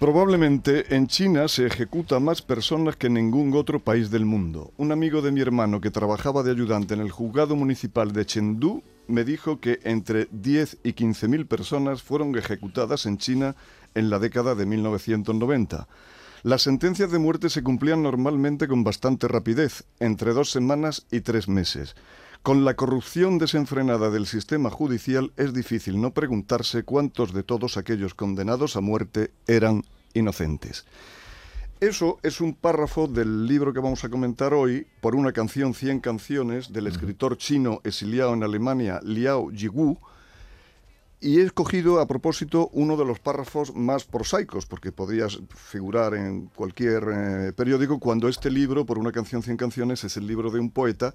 Probablemente en China se ejecuta más personas que en ningún otro país del mundo. Un amigo de mi hermano que trabajaba de ayudante en el juzgado municipal de Chengdu me dijo que entre 10 y 15 mil personas fueron ejecutadas en China en la década de 1990. Las sentencias de muerte se cumplían normalmente con bastante rapidez, entre dos semanas y tres meses. Con la corrupción desenfrenada del sistema judicial es difícil no preguntarse cuántos de todos aquellos condenados a muerte eran inocentes. Eso es un párrafo del libro que vamos a comentar hoy, por una canción 100 canciones, del escritor chino exiliado en Alemania, Liao Yigu, y he escogido a propósito uno de los párrafos más prosaicos, porque podría figurar en cualquier eh, periódico, cuando este libro, por una canción 100 canciones, es el libro de un poeta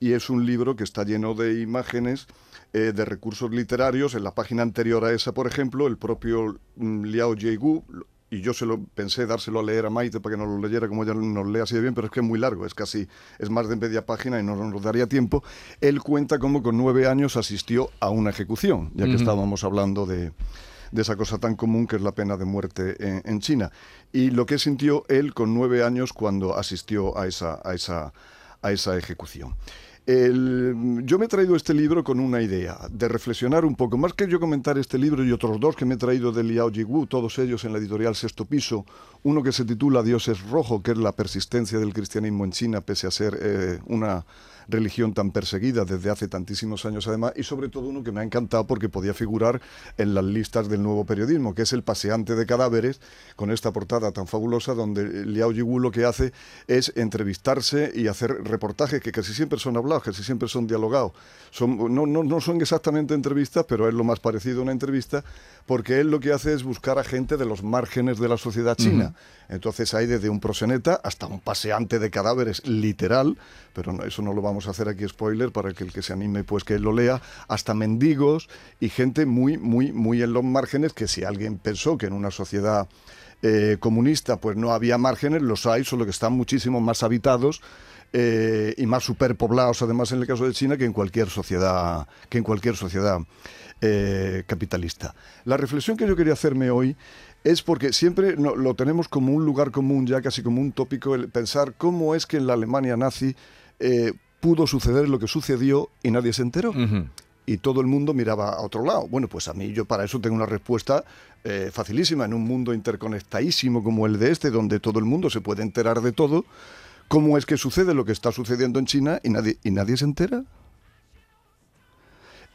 y es un libro que está lleno de imágenes, eh, de recursos literarios. En la página anterior a esa, por ejemplo, el propio mm, Liao Jiegu, y yo se lo pensé dárselo a leer a Maite para que nos lo leyera como ella nos lee así de bien, pero es que es muy largo, es casi, es más de media página y no nos daría tiempo. Él cuenta cómo con nueve años asistió a una ejecución, ya que estábamos hablando de, esa cosa tan común que es la pena de muerte en, en, China. Y lo que sintió él con nueve años cuando asistió a esa, a esa, a esa ejecución. Yo me he traído este libro con una idea, de reflexionar un poco, más que yo comentar este libro y otros dos que me he traído de Liao Jigu, todos ellos en la editorial Sexto Piso, uno que se titula Dios es rojo, que es la persistencia del cristianismo en China, pese a ser eh, una religión tan perseguida desde hace tantísimos años además, y sobre todo uno que me ha encantado porque podía figurar en las listas del nuevo periodismo, que es El paseante de cadáveres, con esta portada tan fabulosa donde Liao Yiwu lo que hace es entrevistarse y hacer reportajes que casi siempre son hablados, casi siempre son dialogados. Son, no, no, no son exactamente entrevistas, pero es lo más parecido a una entrevista, porque él lo que hace es buscar a gente de los márgenes de la sociedad china. Entonces hay desde un proseneta hasta un paseante de cadáveres literal, pero eso no lo vamos a hacer aquí spoiler para que el que se anime pues que lo lea, hasta mendigos y gente muy, muy, muy en los márgenes que si alguien pensó que en una sociedad eh, comunista pues no había márgenes, los hay, solo que están muchísimo más habitados eh, y más superpoblados además en el caso de China que en cualquier sociedad que en cualquier sociedad eh, capitalista. La reflexión que yo quería hacerme hoy es porque siempre lo tenemos como un lugar común, ya casi como un tópico, el pensar cómo es que en la Alemania nazi pudo suceder lo que sucedió y nadie se enteró. Y todo el mundo miraba a otro lado. Bueno, pues a mí yo para eso tengo una respuesta eh, facilísima. En un mundo interconectadísimo como el de este, donde todo el mundo se puede enterar de todo, ¿cómo es que sucede lo que está sucediendo en China y nadie, y nadie se entera?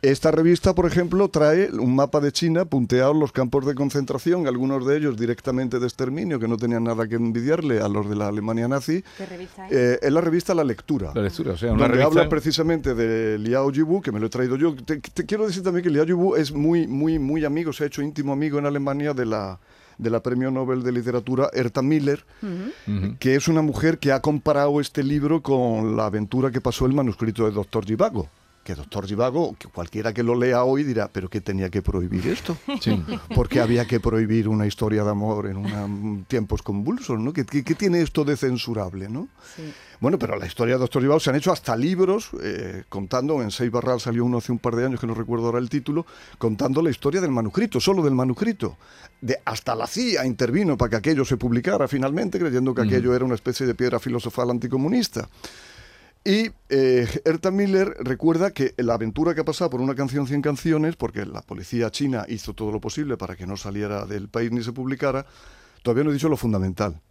Esta revista, por ejemplo, trae un mapa de China punteado los campos de concentración, algunos de ellos directamente de exterminio, que no tenían nada que envidiarle a los de la Alemania nazi. ¿Qué revista es? Eh, es la revista La Lectura. La Lectura, o sea, una donde habla precisamente de Liao Yibu, que me lo he traído yo. Te, quiero decir también que Liao Yibu es muy, muy, muy amigo, se ha hecho íntimo amigo en Alemania de la de la Premio Nobel de Literatura, Erta Miller, que es una mujer que ha comparado este libro con la aventura que pasó el manuscrito de Doctor Givago que doctor Givago, que cualquiera que lo lea hoy dirá, pero ¿qué tenía que prohibir esto? Sí. Porque había que prohibir una historia de amor en una, tiempos convulsos, ¿no? ¿Qué, tiene esto de censurable, no? Bueno, pero la historia de doctor Givago se han hecho hasta libros, eh, contando, en Seis Barral salió uno hace un par de años, que no recuerdo ahora el título, contando la historia del manuscrito, solo del manuscrito. De, hasta la CIA intervino para que aquello se publicara finalmente, creyendo que aquello era una especie de piedra filosofal anticomunista. Y eh, Erta Miller recuerda que la aventura que ha pasado por una canción 100 canciones, porque la policía china hizo todo lo posible para que no saliera del país ni se publicara, todavía no he dicho lo fundamental.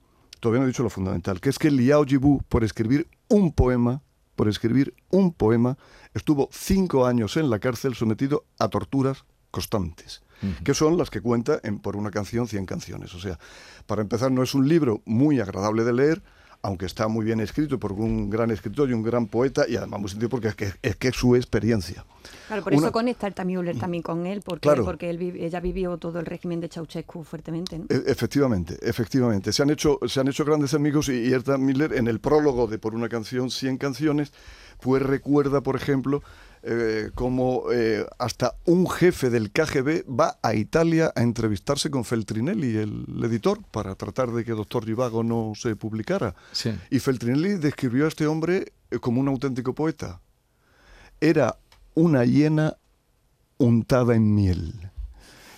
Todavía no he dicho lo fundamental, que es que Liao Jibu, por escribir un poema, por escribir un poema, estuvo cinco años en la cárcel sometido a torturas constantes, que son las que cuenta en Por una canción 100 canciones. O sea, para empezar, no es un libro muy agradable de leer, aunque está muy bien escrito por un gran escritor y un gran poeta, y además muy sentido porque es que es, que es su experiencia. Claro, por eso conecta el Müller también con él, porque, porque él, ella vivió todo el régimen de Ceausescu fuertemente. ¿no? E, efectivamente, efectivamente. Se han hecho, se han hecho grandes amigos y, y Erta Miller en el prólogo de Por una canción, 100 canciones, pues recuerda, por ejemplo, eh, como eh, hasta un jefe del KGB va a Italia a entrevistarse con Feltrinelli, el, editor, para tratar de que Doctor Givago no se publicara. Y Feltrinelli describió a este hombre eh, como un auténtico poeta. Era una hiena untada en miel.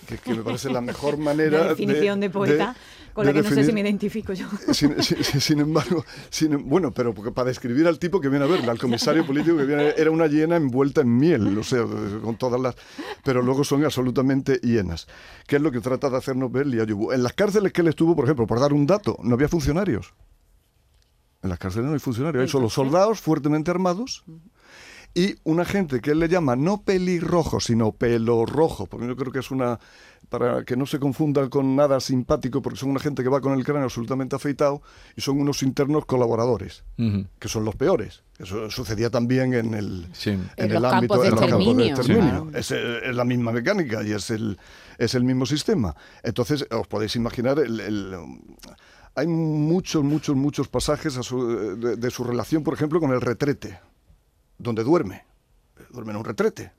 Que, me parece la mejor manera. La definición de, poeta con la que no sé si me identifico yo. Sin, embargo, bueno, pero para describir al tipo que viene a ver, al comisario político que viene, era una hiena envuelta en miel, o sea, con todas las... Pero luego son absolutamente hienas. ¿Qué es lo que trata de hacernos ver Liayubu? En las cárceles que él estuvo, por ejemplo, por dar un dato, no había funcionarios. En las cárceles no hay funcionarios, hay solo soldados fuertemente armados y una gente que él le llama no pelirrojo, sino pelo rojo, porque yo creo que es una, para que no se confunda con nada simpático, porque son una gente que va con el cráneo absolutamente afeitado y son unos internos colaboradores, que son los peores. Eso sucedía también en el, en, el ámbito de, exterminio. Es, es, la misma mecánica y es el, es el mismo sistema. Entonces, os podéis imaginar el, hay muchos, muchos, muchos pasajes de, su relación, por ejemplo, con el retrete donde duerme. Duerme en un retrete.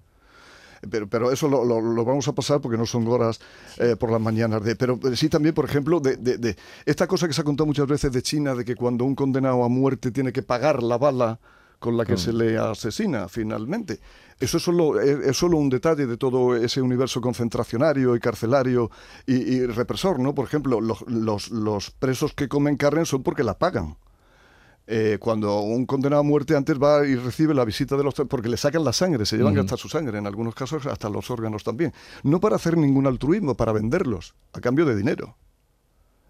Pero, pero eso lo, lo, vamos a pasar porque no son horas eh, por las mañanas. De, pero sí también, por ejemplo, de, de, esta cosa que se ha contado muchas veces de China, de que cuando un condenado a muerte tiene que pagar la bala con la que se le asesina finalmente. Eso es solo, es, solo un detalle de todo ese universo concentracionario y carcelario y, represor, ¿no? Por ejemplo, los, los, los presos que comen carne son porque la pagan. Eh, cuando un condenado a muerte antes va y recibe la visita de los... porque le sacan la sangre, se llevan hasta su sangre, en algunos casos hasta los órganos también. No para hacer ningún altruismo, para venderlos, a cambio de dinero.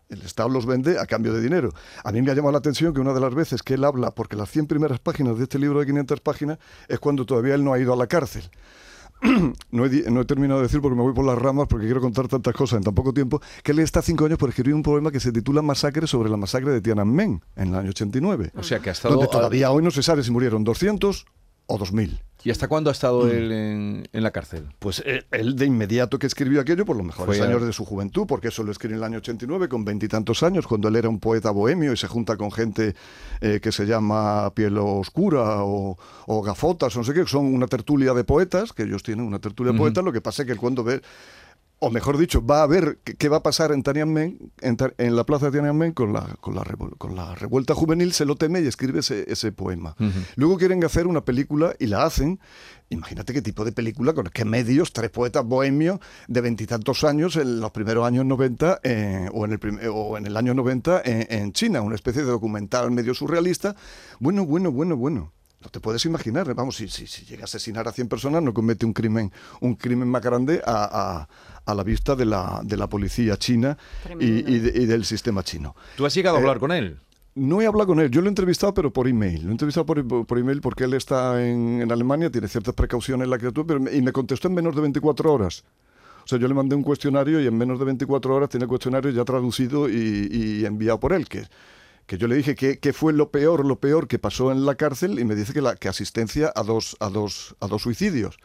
El Estado los vende a cambio de dinero. A mí me ha llamado la atención que una de las veces que él habla, porque las 100 primeras páginas de este libro de 500 páginas es cuando todavía él no ha ido a la cárcel. no, he, terminado de decir porque me voy por las ramas porque quiero contar tantas cosas en tan poco tiempo, que él está cinco años por escribir un poema que se titula Masacre sobre la masacre de Tiananmen en el año 89. O sea que ha estado... Donde todavía hoy no se sabe si murieron 200 o 2000. ¿Y hasta cuándo ha estado mm. él en, la cárcel? Pues eh, él, de inmediato que escribió aquello, por los mejores años de su juventud, porque eso lo escribió en el año 89, con veintitantos años, cuando él era un poeta bohemio y se junta con gente eh, que se llama Piel Oscura o, Gafotas, o no sé qué, que son una tertulia de poetas, que ellos tienen una tertulia de poetas, lo que pasa es que cuando ve o mejor dicho, va a ver qué, va a pasar en Tiananmen, en, la plaza de Tiananmen con la, con la, con la revuelta juvenil, se lo teme y escribe ese, ese poema. Luego quieren hacer una película y la hacen. Imagínate qué tipo de película, con qué medios, tres poetas bohemios de veintitantos años en los primeros años 90 eh, o, en el o en el año 90 en, en China, una especie de documental medio surrealista. Bueno, bueno, bueno, bueno. No te puedes imaginar, vamos, si, si, si, llega a asesinar a 100 personas, no comete un crimen, un crimen más grande a, a, la vista de la, de la policía china y, del sistema chino. ¿Tú has llegado a hablar eh, con él? No he hablado con él, yo lo he entrevistado pero por email. Lo he entrevistado por, por email porque él está en, en, Alemania, tiene ciertas precauciones la criatura, pero, y me contestó en menos de 24 horas. O sea, yo le mandé un cuestionario y en menos de 24 horas tiene el cuestionario ya traducido y, y enviado por él, que que yo le dije que, fue lo peor, lo peor que pasó en la cárcel y me dice que la que asistencia a dos, a dos, a dos suicidios.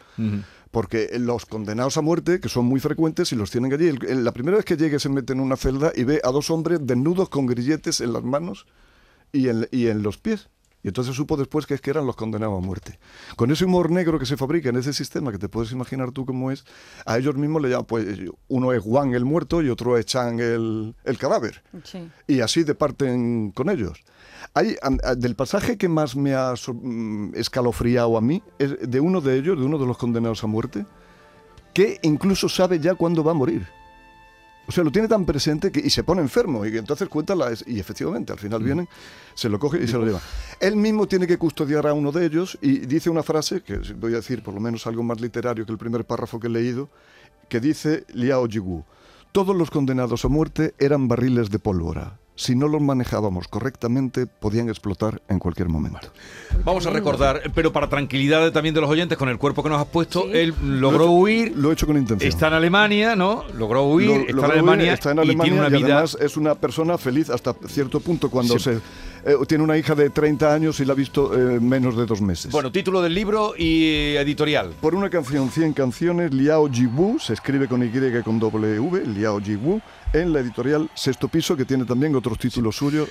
Porque los condenados a muerte, que son muy frecuentes y los tienen allí, la primera vez que llegue se mete en una celda y ve a dos hombres desnudos con grilletes en las manos y en, y en los pies. Y entonces supo después que es que eran los condenados a muerte. Con ese humor negro que se fabrica en ese sistema, que te puedes imaginar tú cómo es, a ellos mismos le llaman, pues uno es Juan el muerto y otro es Chang el, el cadáver. Y así departen con ellos. Hay, del pasaje que más me ha mm, escalofriado a mí es de uno de ellos, de uno de los condenados a muerte, que incluso sabe ya cuándo va a morir. O sea, lo tiene tan presente que, y se pone enfermo y entonces cuenta la... Y efectivamente, al final mm. vienen, se lo coge y se lo lleva. Él mismo tiene que custodiar a uno de ellos y dice una frase, que voy a decir por lo menos algo más literario que el primer párrafo que he leído, que dice Liao Jigu, todos los condenados a muerte eran barriles de pólvora si no los manejábamos correctamente, podían explotar en cualquier momento. Vamos a recordar, pero para tranquilidad también de los oyentes, con el cuerpo que nos has puesto, él logró huir. Lo he hecho con intención. Está en Alemania, ¿no? Logró huir, está, en Alemania, está en Alemania y tiene una vida. además es una persona feliz hasta cierto punto cuando se eh, tiene una hija de 30 años y la ha visto eh, menos de dos meses. Bueno, título del libro y editorial. Por una canción, 100 canciones, Liao Jiwu, se escribe con Y con W, Liao Jiwu, en la editorial Sexto Piso, que tiene también otros títulos suyos.